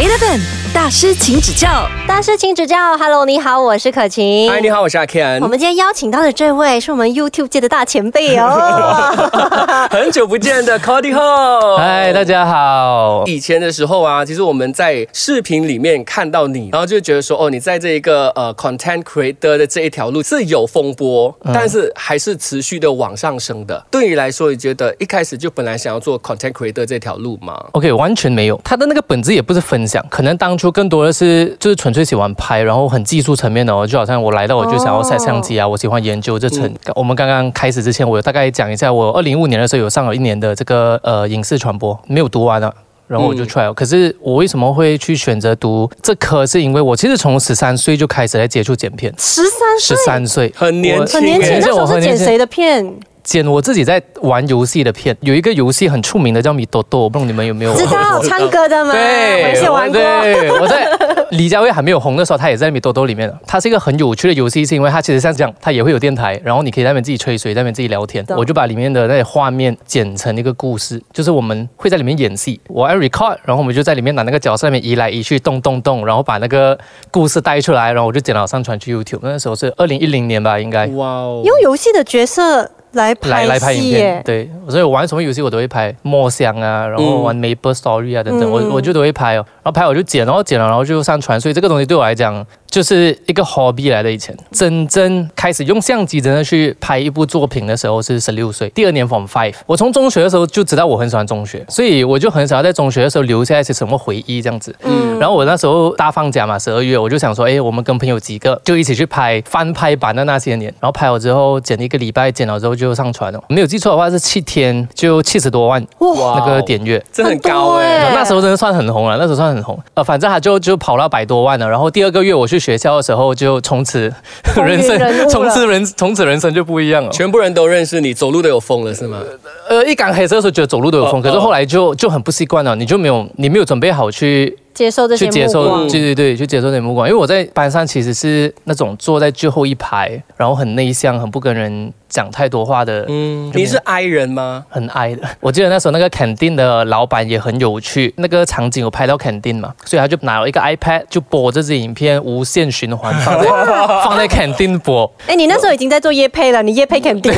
8 FM. 大师，请指教。大师请指教，Hello，你好，我是可晴。嗨，你好，我是阿 Ken。我们今天邀请到的这位是我们 YouTube 界的大前辈哦，很久不见的 Cody Ho。嗨，大家好。以前的时候啊，其实我们在视频里面看到你，然后就觉得说，哦，你在这一个呃 content creator 的这一条路是有风波，但是还是持续的往上升的。对你来说，你觉得一开始就本来想要做 content creator 这条路吗？OK，完全没有，他的那个本质也不是分享，可能当初更多的是就是纯粹喜欢拍，然后很技术层面的哦，就好像我来到我就想要晒相机啊，我喜欢研究这层。我们刚刚开始之前，我有大概讲一下，我二零一五年的时候有上了一年的这个呃影视传播，没有读完啊。然后我就 try 了，可是我为什么会去选择读这科？是因为我其实从十三岁就开始在接触剪片，十三岁十，三岁很年轻很年轻，欸那时候是剪谁的片？剪我自己在玩游戏的片，有一个游戏很出名的叫米多多，我不知道你们有没有知道唱歌的吗？对，我也是玩过。对，我在李佳薇还没有红的时候，他也在米多多里面的。它是一个很有趣的游戏，是因为它其实像这样，它也会有电台，然后你可以在那边自己吹水，在那边自己聊天。我就把里面的那些画面剪成一个故事，就是我们会在里面演戏，我要 record，然后我们就在里面拿那个角色那边移来移去，动动动，然后把那个故事带出来，然后我就剪了上传去 YouTube。那时候是二零一零年吧，应该。哇哦，用游戏的角色来拍来来拍影片对，所以我玩什么游戏我都会拍，墨香啊，然后玩 Maple Story 啊等等，嗯。我我就都会拍哦，然后拍我就剪，然后剪了，然后就上传，所以这个东西对我来讲就是一个 hobby 来的。以前真正开始用相机真的去拍一部作品的时候是十六岁，第二年 Form Five，我从中学的时候就知道我很喜欢中学，所以我就很想要在中学的时候留下一些什么回忆这样子。嗯，然后我那时候大放假嘛，十二月，我就想说，哎，我们跟朋友几个就一起去拍翻拍版的那些年，然后拍好之后剪一个礼拜，剪了之后就上传了。没有记错的话是七天就七十多万哇，那个点阅。真的很高哎、欸那时候真的算很红了，那时候算很红。呃，反正他就就跑到百多万了。然后第二个月我去学校的时候，就从此人生从此人从此人生就不一样了。全部人都认识你，走路都有风了是吗？呃，一刚开始的时候觉得走路都有风，哦可是后来就就很不习惯了，你就没有你没有准备好去接受这些去接受，对对对，去接受这些目光。因为我在班上其实是那种坐在最后一排，然后很内向，很不跟人讲太多话的，嗯，你是 I 人吗？很 I 的。我记得那时候那个肯定的老板也很有趣，那个场景我拍到肯定嘛，所以他就拿了一个 iPad 就播这支影片，无限循环放在 放在肯定播。哎，你那时候已经在做夜配了，你夜配 肯定。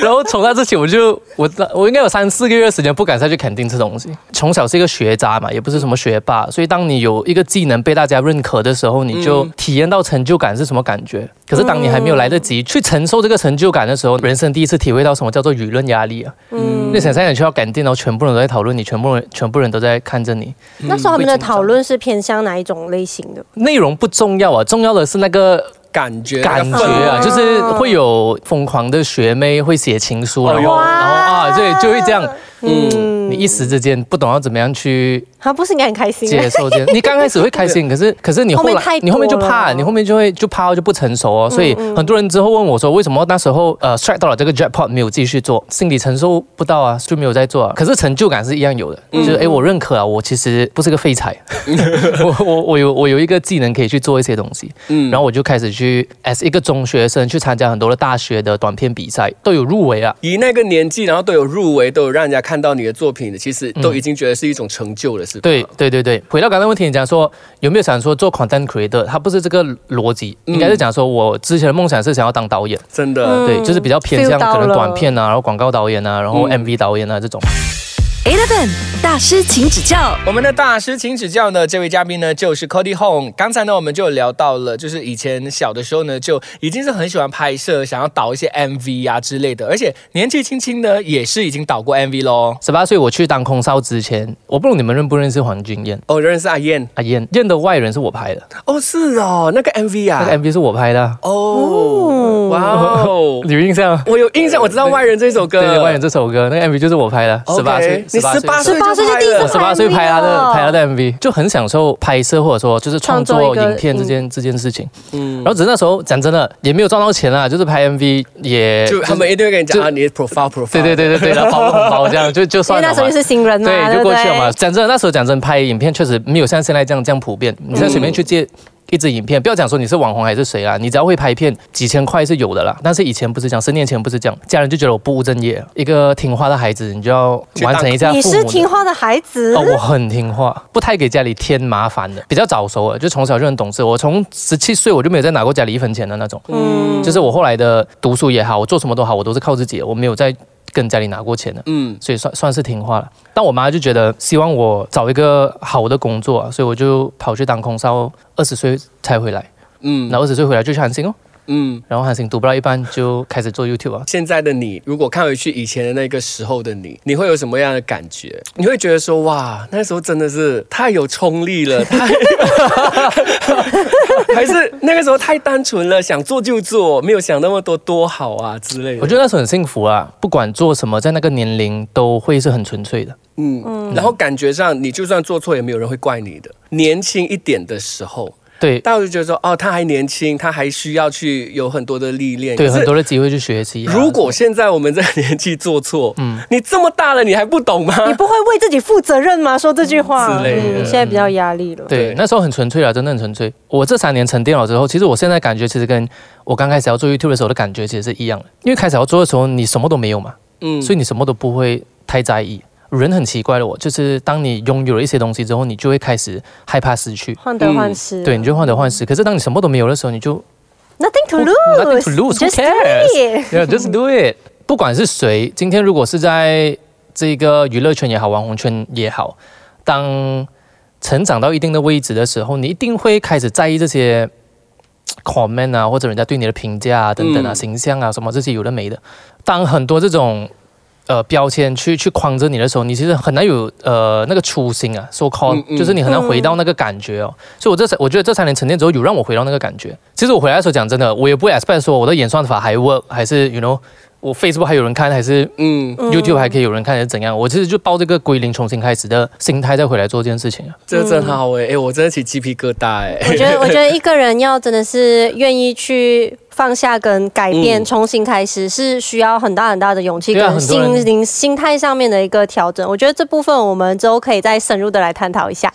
然后从那之前我就我我应该有三四个月的时间不敢再去肯定吃东西。从小是一个学渣嘛，也不是什么学霸，所以当你有一个技能被大家认可的时候，你就体验到成就感是什么感觉。可是当你还没有来得及去承受这个成就感的时候，人生第一次体会到什么叫做舆论压力啊！嗯，那想象你去到肯定，然后全部人都在讨论你，全部人全部人都在看着你，那时候他们的讨论是偏向哪一种类型的？内容不重要啊，重要的是那个感觉感觉啊，哦就是会有疯狂的学妹会写情书，然后然后啊，对，就会这样。嗯。你一时之间不懂要怎么样去他不是应该很开心？接受这，你刚开始会开心，可是可是你后来你后面就怕，你后面就会就怕就不成熟哦。所以很多人之后问我说，为什么那时候呃 strike 到了这个 jackpot 没有继续做，心理承受不到啊，就没有在做啊。可是成就感是一样有的，就是哎我认可啊，我其实不是个废材，我我我有我有一个技能可以去做一些东西，嗯。然后我就开始去 as 一个中学生去参加很多的大学的短片比赛，都有入围啊。以那个年纪，然后都有入围，都有让人家看到你的作品的，其实都已经觉得是一种成就了，是吧？对对对对，回到刚才问题，你讲说有没有想说做 content creator？它不是这个逻辑，嗯应该是讲说我之前的梦想是想要当导演，真的。嗯对，就是比较偏向可能短片啊，然后广告导演啊，然后嗯 MV 导演啊这种。Eleven 大师，请指教。我们的大师请指教呢，这位嘉宾呢就是 Cody Home。刚才呢我们就聊到了，就是以前小的时候呢就已经是很喜欢拍摄，想要导一些 MV 啊之类的，而且年纪轻轻呢也是已经导过 MV 喽。十八岁我去当空少之前，我不懂你们认不认识黄君燕？哦，认识阿燕阿燕燕的外人是我拍的，哦，是哦，那个 MV 啊，那个 MV 是我拍的啊，哦，哇哦，有印象？我有印象，我知道《外人》这首歌，对，外人这首歌，那个 MV 就是我拍的十八岁，你十八岁18岁就第一次拍了我十八岁拍他的拍他的 MV，就很享受拍摄或者说就是创作影片这件这件事情。嗯然，后只是那时候讲真的也没有赚到钱啊，就是拍 MV 也就他们一定会跟你讲啊，你的 profile profile，对对对对对，然后包红包这样就就因为算了嘛那时候你。是新人嘛，对，就过去了嘛。讲真的，那时候讲真，拍影片确实没有像现在这样这样普遍。你现在随便去借一支影片，不要讲说你是网红还是谁啦，你只要会拍片，几千块是有的啦。但是以前不是这样，十年前不是这样，家人就觉得我不务正业，一个听话的孩子，你就要完成一下你是听话的孩子哦，我很听话，不太给家里添麻烦的，比较早熟了，就从小就很懂事。我从十七岁我就没有再拿过家里一分钱的那种，嗯，就是我后来的读书也好，我做什么都好，我都是靠自己的，我没有再跟家里拿过钱的。嗯，所以算算是听话了。但我妈就觉得希望我找一个好的工作、啊，所以我就跑去当空少，二十岁才回来。嗯然后二十岁回来就去韩星哦，嗯。然后韩星读不到一半就开始做 YouTube 啊。现在的你，如果看回去以前的那个时候的你，你会有什么样的感觉？你会觉得说，哇，那时候真的是太有冲力了，太 还是那个时候太单纯了，想做就做，没有想那么多多好啊之类的。我觉得那时候很幸福啊，不管做什么，在那个年龄都会是很纯粹的。嗯，然后感觉上你就算做错，也没有人会怪你的。年轻一点的时候，对但我就觉得说，哦，他还年轻，他还需要去有很多的历练。对，很多的机会去学习、啊。如果现在我们这个年纪做错，嗯，你这么大了，你还不懂吗？你不会为自己负责任吗？说这句话，之类的嗯现在比较压力了。对对那时候很纯粹了，真的很纯粹。我这三年沉淀了之后，其实我现在感觉其实跟我刚开始要做 YouTube 的时候的感觉其实是一样的。因为开始要做的时候，你什么都没有嘛，嗯所以你什么都不会太在意。人很奇怪的，我就是当你拥有了一些东西之后，你就会开始害怕失去，患得患失，对，你就患得患失。可是当你什么都没有的时候，你就，nothing to Nothing lose，to lose, who just do cares？it。yeah, just do it。不管是谁，今天如果是在这个娱乐圈也好，网红圈也好，当成长到一定的位置的时候，你一定会开始在意这些 comment 啊，或者人家对你的评价啊，等等啊，嗯形象啊，什么这些有的没的。当很多这种呃标签去去框着你的时候，你其实很难有呃那个初心啊，so called，、嗯嗯就是你很难回到那个感觉哦。所以我这我觉得这三年沉淀之后，有让我回到那个感觉。其实我回来的时候，讲真的，我也不会 expect 说我的演算法还 work，还是 you know 我 Facebook 还有人看，还是嗯，YouTube 还可以有人看，还是怎样？我其实就抱这个归零重新开始的心态再回来做这件事情啊。这真好哎、哎、我真的起鸡皮疙瘩哎、我觉得，我觉得一个人要真的是愿意去放下跟改变、嗯重新开始，是需要很大很大的勇气跟心灵、心态上面的一个调整。我觉得这部分我们之后可以再深入的来探讨一下。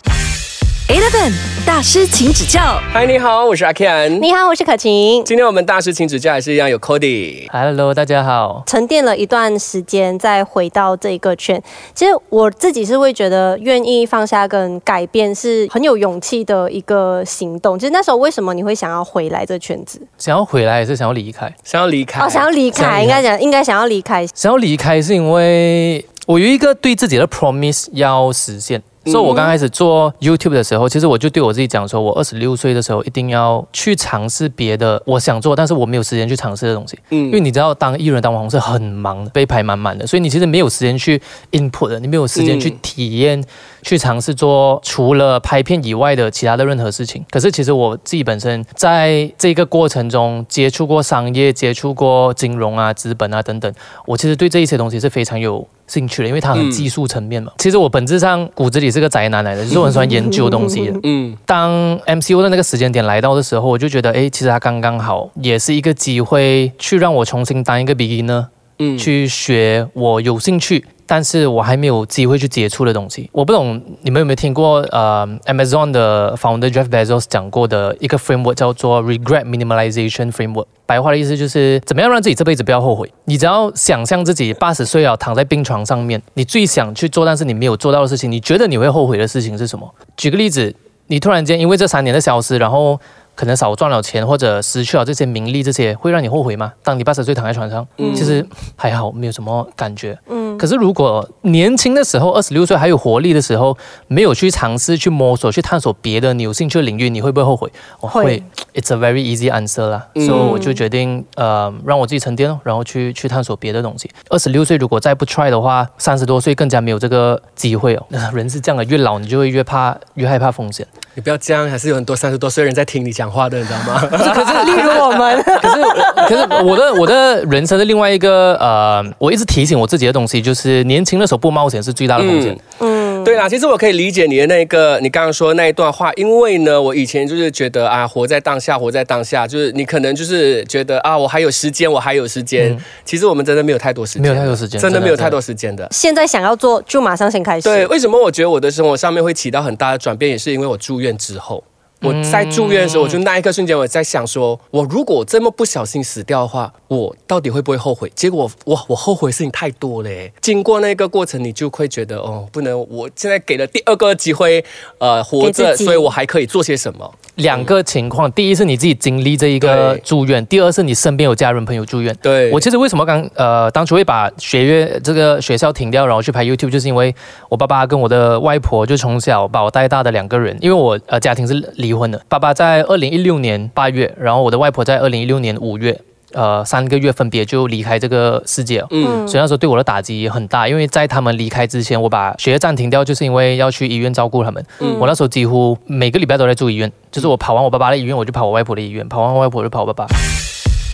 Eleven 大师，请指教。嗨，你好，我是阿 Ken。你好，我是可晴。今天我们大师请指教还是一样有 Cody。Hello，大家好。沉淀了一段时间，再回到这个圈，其实我自己是会觉得，愿意放下跟改变是很有勇气的一个行动。其实那时候为什么你会想要回来这圈子？想要回来还是想要离开？想要离开哦，想要离开，想要离开应该讲应该想要离开。想要离开是因为我有一个对自己的 promise 要实现。所以，我刚开始做 YouTube 的时候，其实我就对我自己讲说，我二十六岁的时候一定要去尝试别的我想做，但是我没有时间去尝试的东西。嗯。因为你知道，当艺人、当网红是很忙的，被排满满的，所以你其实没有时间去 input 的，你没有时间去嗯。体验、去尝试做除了拍片以外的其他的任何事情。可是，其实我自己本身在这个过程中接触过商业、接触过金融啊、资本啊等等，我其实对这一些东西是非常有兴趣的，因为它很嗯技术层面嘛。其实我本质上骨子里是个宅男来的，就是我很喜欢研究东西的。嗯当 MCO 的那个时间点来到的时候，我就觉得，哎，其实它刚刚好，也是一个机会，去让我重新当一个 beginner，嗯去学我有兴趣，但是我还没有机会去接触的东西。我不懂你们有没有听过，呃，Amazon 的 founder Jeff Bezos 讲过的一个 framework 叫做 Regret Minimalization Framework。白话的意思就是，怎么样让自己这辈子不要后悔？你只要想象自己八十岁了，躺在病床上面，你最想去做，但是你没有做到的事情，你觉得你会后悔的事情是什么？举个例子，你突然间因为这三年的消失，然后可能少赚了钱，或者失去了这些名利，这些会让你后悔吗？当你八十岁躺在床上，嗯其实还好，没有什么感觉。可是如果年轻的时候，二十六岁还有活力的时候，没有去尝试、去摸索、去探索别的你有兴趣的领域，你会不会后悔？我会。会 It's a very easy answer 啦，嗯所以我就决定呃让我自己沉淀哦，然后去去探索别的东西。二十六岁如果再不 try 的话，三十多岁更加没有这个机会哦。人是这样的，越老你就会越怕越害怕风险。你不要这样，还是有很多三十多岁的人在听你讲话的，你知道吗？可 是，例如我们，可是，可是我的我的人生的另外一个呃，我一直提醒我自己的东西，就是年轻的时候不冒险是最大的风险。嗯，对啦，其实我可以理解你的那个，你刚刚说的那一段话，因为呢，我以前就是觉得啊，活在当下，活在当下，就是你可能就是觉得啊，我还有时间，我还有时间。其实我们真的没有太多时间，没有太多时间真的真的没有太多时间的。现在想要做，就马上先开始。对，为什么我觉得我的生活上面会起到很大的转变，也是因为我住院之后。我在住院的时候，我就那一刻瞬间我在想说，我如果这么不小心死掉的话，我到底会不会后悔？结果哇，我后悔的事情太多了耶。经过那个过程，你就会觉得哦，不能，我现在给了第二个机会，呃，活着，所以我还可以做些什么？两个情况，第一是你自己经历这一个住院，第二是你身边有家人朋友住院。对我其实为什么刚呃当初会把学院这个学校停掉，然后去拍 YouTube，就是因为我爸爸跟我的外婆就从小把我带大的两个人，因为我呃家庭是离婚了，爸爸在二零一六年八月，然后我的外婆在二零一六年五月。呃，三个月分别就离开这个世界了，嗯，所以那时候对我的打击也很大。因为在他们离开之前，我把学业暂停掉，就是因为要去医院照顾他们。嗯我那时候几乎每个礼拜都在住医院，就是我跑完我爸爸的医院，我就跑我外婆的医院，跑完我外婆就跑我爸爸。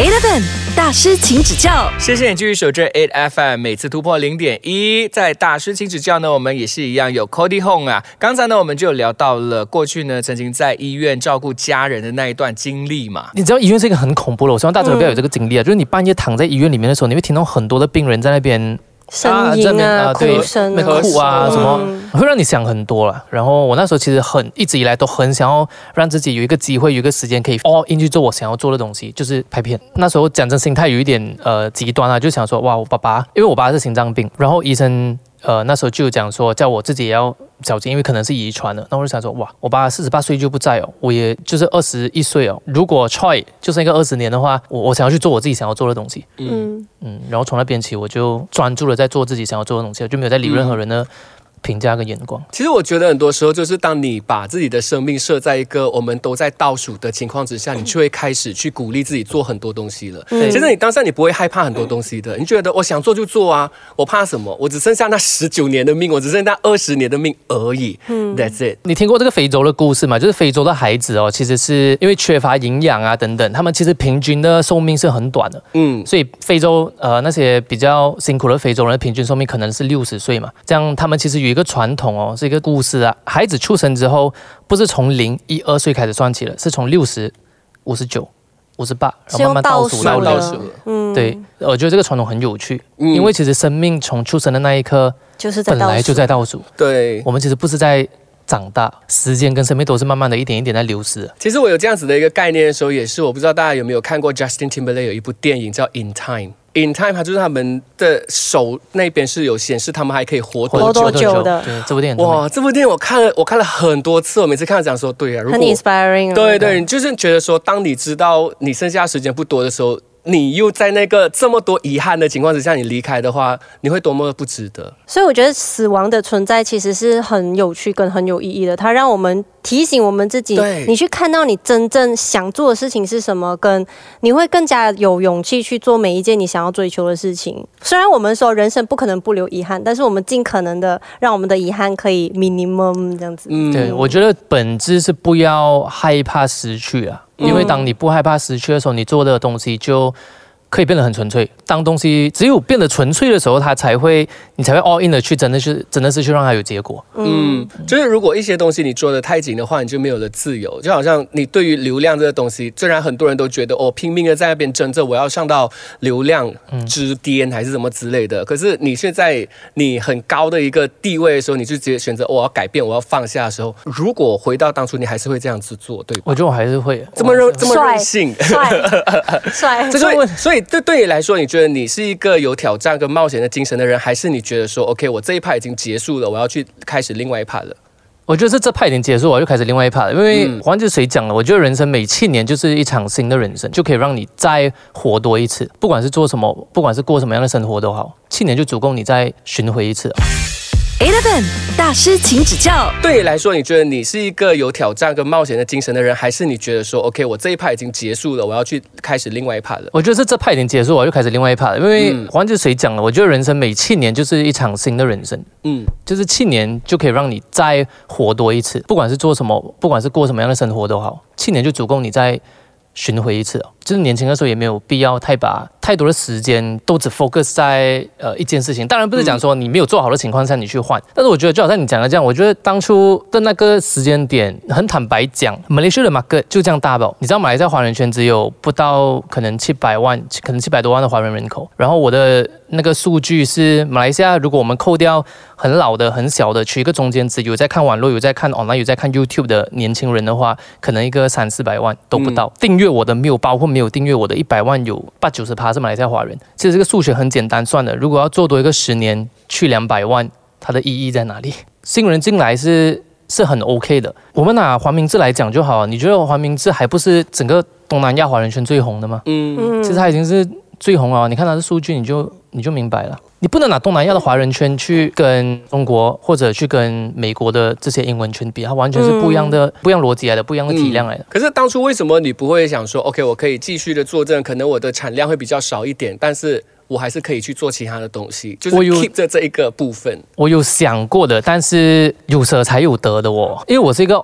Eleven 大师，请指教。谢谢你继续守着 Eight FM，每次突破零点一，在大师请指教呢，我们也是一样有 Cody Home 啊。刚才呢，我们就有聊到了过去呢，曾经在医院照顾家人的那一段经历嘛。你知道医院是一个很恐怖的，我希望大家都不要有这个经历啊！就是你半夜躺在医院里面的时候，你会听到很多的病人在那边声音这边啊，对哭声那啊，哭啊嗯什么，会让你想很多了。然后我那时候其实很一直以来都很想要让自己有一个机会，有一个时间可以 all in 去做我想要做的东西，就是拍片。那时候讲真，心态有一点呃极端啊，就想说哇，我爸爸，因为我爸爸是心脏病，然后医生呃那时候就讲说叫我自己也要小心，因为可能是遗传的。那我就想说哇，我爸四十八岁就不在哦，我也就是二十一岁哦。如果 try 就剩一个二十年的话，我我想要去做我自己想要做的东西。嗯，嗯，然后从那边起，我就专注的在做自己想要做的东西，就没有在理任何人的评价跟眼光。其实我觉得很多时候就是当你把自己的生命设在一个我们都在倒数的情况之下，你就会开始去鼓励自己做很多东西了。嗯其实你当下你不会害怕很多东西的，你觉得我想做就做啊，我怕什么？我只剩下那十九年的命，我只剩下二十年的命而已。嗯，That's it。你听过这个非洲的故事吗？就是非洲的孩子哦，其实是因为缺乏营养啊等等，他们其实平均的寿命是很短的。嗯，所以非洲呃那些比较辛苦的非洲人的平均寿命可能是六十岁嘛，这样他们其实有一个传统哦，是一个故事啊，孩子出生之后不是从零一二岁开始算起了，是从六十、五十九、五十八，然后慢慢倒数倒数。嗯，对，我觉得这个传统很有趣，嗯因为其实生命从出生的那一刻就是本来就在倒数，对。我们其实不是在长大，时间跟生命都是慢慢的一点一点在流失的。其实我有这样子的一个概念的时候，也是我不知道大家有没有看过 Justin Timberlake 有一部电影叫《In Time》。In Time，它就是他们的手那边是有显示他们还可以活多活久。多久？的对，这部电影哇，这部电影我看了，我看了很多次，我每次看到讲说，对啊，如很果 inspiring 啊。对对，你就是觉得说，当你知道你剩下时间不多的时候，你又在那个这么多遗憾的情况之下，你离开的话，你会多么的不值得。所以我觉得死亡的存在其实是很有趣跟很有意义的，它让我们提醒我们自己，你去看到你真正想做的事情是什么，跟你会更加有勇气去做每一件你想要追求的事情。虽然我们说人生不可能不留遗憾，但是我们尽可能的让我们的遗憾可以 minimum 这样子。嗯，对，我觉得本质是不要害怕失去啊，因为当你不害怕失去的时候，你做的东西就可以变得很纯粹。当东西只有变得纯粹的时候，它才会，你才会 all in 的去，真的是真的是去让它有结果。嗯，就是如果一些东西你做的太紧的话，你就没有了自由。就好像你对于流量这个东西，虽然很多人都觉得哦，拼命的在那边争着我要上到流量之巅还是什么之类的，可是你现在你很高的一个地位的时候，你就直接选择、哦我要改变，我要放下的时候，如果回到当初，你还是会这样子做，对吧？我觉得我还是会这么任这么帅任性。帅 帅，所以这个问，所以这对你来说，你觉得你是一个有挑战跟冒险的精神的人，还是你觉得说，OK，我这一趴已经结束了，我要去开始另外一趴了？我觉得是这派已经结束，我就开始另外一派了。因为嗯黄子谁讲了，我觉得人生每七年就是一场新的人生，就可以让你再活多一次。不管是做什么，不管是过什么样的生活都好，七年就足够你再巡回一次了。Eleven 大师，请指教。对你来说，你觉得你是一个有挑战跟冒险的精神的人，还是你觉得说，OK，我这一趴已经结束了，我要去开始另外一趴了？我觉得是这派已经结束，我就开始另外一派了。因为嗯黄子谁讲了，我觉得人生每七年就是一场新的人生，嗯，就是七年就可以让你再活多一次。不管是做什么，不管是过什么样的生活都好，七年就足够你再巡回一次了。就是年轻的时候也没有必要太把太多的时间都只 focus 在呃一件事情。当然不是讲说你没有做好的情况下你去换，但是我觉得就好像你讲的这样，我觉得当初的那个时间点，很坦白讲，马来西亚的 market 就这样大吧？你知道马来西亚华人圈只有不到可能七百万，可能七百多万的华人人口，然后我的那个数据是马来西亚，如果我们扣掉很老的、很小的，取一个中间值，有在看网络、有在看 online、有在看 YouTube 的年轻人的话，可能一个三四百万都不到。订阅我的没有包括没有订阅我的一百万，有八九十趴是马来西亚华人。其实这个数学很简单算的，如果要做多一个十年去两百万，它的意义在哪里？新人进来是是很 OK 的。我们拿黄明志来讲就好，你觉得黄明志还不是整个东南亚华人圈最红的吗？嗯，嗯其实他已经是最红了。你看他的数据，你就你就明白了。你不能拿东南亚的华人圈去跟中国或者去跟美国的这些英文圈比，它完全是不一样的、不一样逻辑来的，不一样的体量来的。可是当初为什么你不会想说，OK，我可以继续的做这，可能我的产量会比较少一点，但是我还是可以去做其他的东西，就是我有 keep 着这一个部分。我有想过的，但是有舍才有得的哦，因为我是一个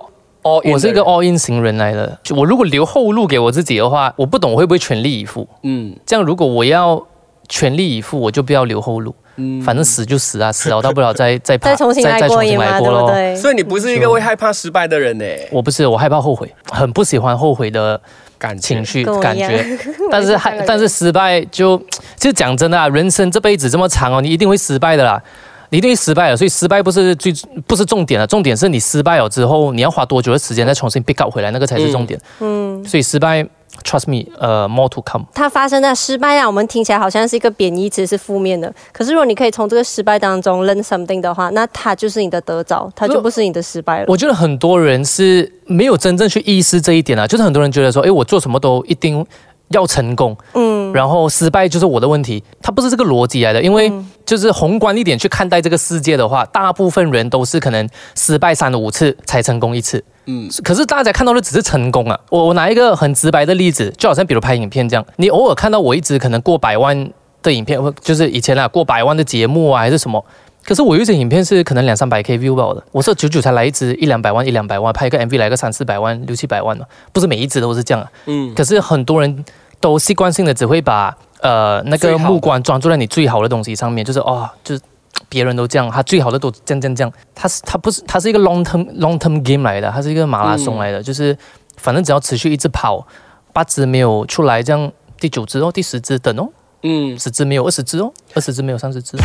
all 我是一个 all in 型人来的。就我如果留后路给我自己的话，我不懂我会不会全力以赴。嗯这样如果我要全力以赴，我就不要留后路，嗯反正死就死啊，死了大不了再再爬再重新来再重新过一嘛，对不咯。对？所以你不是一个会害怕失败的人呢，我不是，我害怕后悔，很不喜欢后悔的感情绪 感觉。但是我也是这样的人害但是失败就就讲真的啊，人生这辈子这么长哦，你一定会失败的啦。你一定会失败了，所以失败不是最不是重点了，重点是你失败了之后，你要花多久的时间再重新 pick up 回来，那个才是重点。嗯，所以失败，trust me，呃，more to come。它发生在失败啊，我们听起来好像是一个贬义词，是负面的。可是如果你可以从这个失败当中 learn something 的话，那它就是你的得着，它就不是你的失败了。我觉得很多人是没有真正去意识这一点啊，就是很多人觉得说，哎，我做什么都一定要成功，嗯，然后失败就是我的问题，它不是这个逻辑来的。因为就是宏观一点去看待这个世界的话，大部分人都是可能失败三五次才成功一次。嗯可是大家看到的只是成功啊。我我拿一个很直白的例子，就好像比如拍影片这样，你偶尔看到我一直可能过百万的影片，或就是以前啊过百万的节目啊还是什么。可是我有一些影片是可能两三百 K view 吧我的，我是久久才来一支一两百万一两百万，拍一个 MV 来个三四百万六七百万嘛，不是每一支都是这样啊。嗯可是很多人都习惯性的只会把呃那个目光专注在你最好的东西上面，就是哦，就是别人都这样，他最好的都这样这样这样。他是他不是他是一个 long term long term game 来的，他是一个马拉松来的，就是反正只要持续一直跑，八支没有出来，这样第九支哦，第十支等哦，嗯，十支没有二十支哦，二十支没有三十支。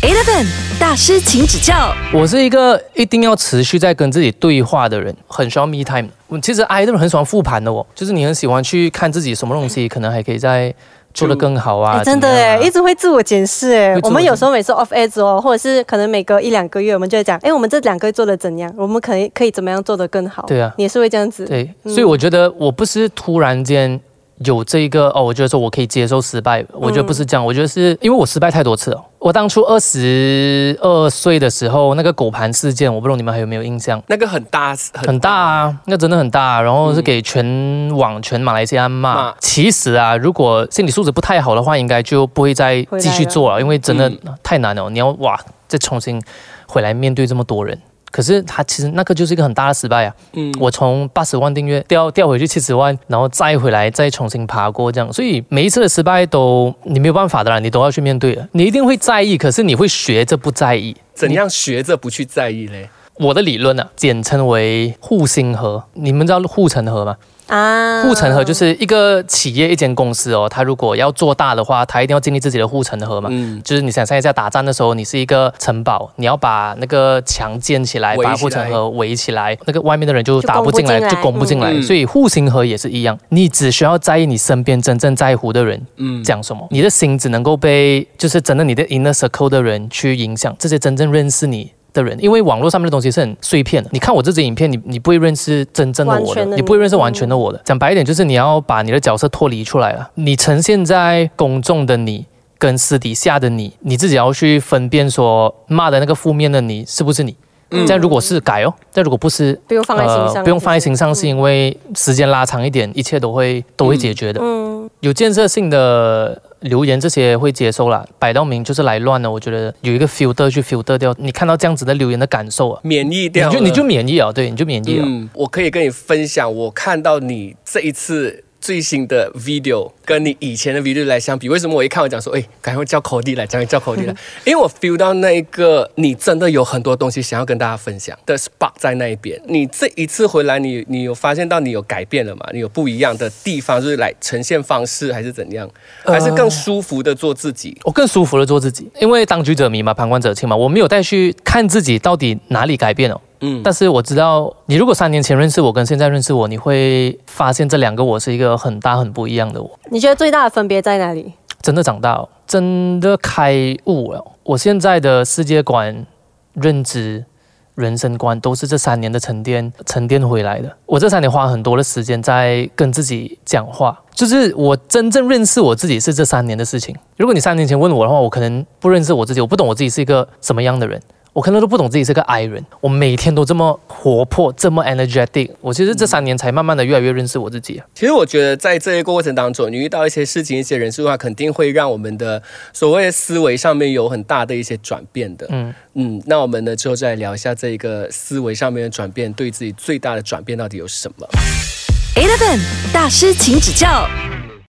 Eleven 大师，请指教。我是一个一定要持续在跟自己对话的人，很需要 me time。我其实 I 的人很喜欢复盘的哦，就是你很喜欢去看自己什么东西，可能还可以再做得更好啊。哎，真的怎么样啊哎，一直会自我检视哎我我们有时候每次 off edge 哦，或者是可能每隔一两个月，我们就会讲，哎，我们这两个月做的怎样？我们可以可以怎么样做得更好？对啊你也是会这样子。对，所以我觉得我不是突然间有这一个哦，我觉得说我可以接受失败，我觉得不是这样，我觉得是因为我失败太多次了。我当初二十二岁的时候，那个狗盘事件，我不知道你们还有没有印象？那个很大很大啊，那真的很大、啊，然后是给全网、全马来西亚骂。骂其实啊，如果心理素质不太好的话，应该就不会再继续做了，因为真的太难了。你要哇，再重新回来面对这么多人。可是他其实那个就是一个很大的失败啊！嗯我从八十万订阅掉掉回去七十万，然后再回来再重新爬过这样，所以每一次的失败都你没有办法的啦，你都要去面对的。你一定会在意，可是你会学着不在意。怎样学着不去在意嘞？我的理论呢、啊，简称为护心河。你们知道护城河吗？啊护城河就是一个企业、一间公司哦，它如果要做大的话，它一定要建立自己的护城河嘛。嗯，就是你想象一下，打仗的时候，你是一个城堡，你要把那个墙建起来，把护城河围起来，那个外面的人就打不进来，就就攻不进来进来。嗯所以护城河也是一样，你只需要在意你身边真正在乎的人嗯讲什么，你的心只能够被就是真的你的 inner circle 的人去影响，这些真正认识你。的人，因为网络上面的东西是很碎片的。你看我这支影片，你你不会认识真正的我的，你不会认识完全的我的。讲白一点，就是你要把你的角色脱离出来了。你呈现在公众的你跟私底下的你，你自己要去分辨说骂的那个负面的你是不是你。嗯这样如果是改哦，但如果不是，不用放在心上，呃不用放在心上，是因为时间拉长一点，一切都会都会解决的。嗯，有建设性的留言这些会接受啦，摆到明就是来乱的。我觉得有一个 filter 去 filter 掉，你看到这样子的留言的感受啊，免疫掉，你就你就免疫啊，对，你就免疫了。嗯，我可以跟你分享，我看到你这一次最新的 video 跟你以前的 video 来相比，为什么我一看我讲说，哎，赶快叫 Cody 来，赶快叫 Cody 来，因为我 feel 到那一个你真的有很多东西想要跟大家分享的 spark 在那一边。你这一次回来，你你有发现到你有改变了吗？你有不一样的地方，就是来呈现方式还是怎样，还是更舒服的做自己？我更舒服的做自己，因为当局者迷嘛，旁观者清嘛，我没有再去看自己到底哪里改变了。嗯，但是我知道，你如果三年前认识我，跟现在认识我，你会发现这两个我是一个很大很不一样的我。你觉得最大的分别在哪里？真的长大了，真的开悟了。我现在的世界观、认知、人生观，都是这三年的沉淀沉淀回来的。我这三年花很多的时间在跟自己讲话，就是我真正认识我自己是这三年的事情。如果你三年前问我的话，我可能不认识我自己，我不懂我自己是一个什么样的人。我可能都不懂自己是个 I 人，我每天都这么活泼，这么 energetic。我其实这三年才慢慢的越来越认识我自己。其实我觉得在这一个过程当中，你遇到一些事情、一些人事的话，肯定会让我们的所谓思维上面有很大的一些转变的。嗯嗯，那我们呢之后再来聊一下这一个思维上面的转变，对自己最大的转变到底有什么？Eleven 大师请指教。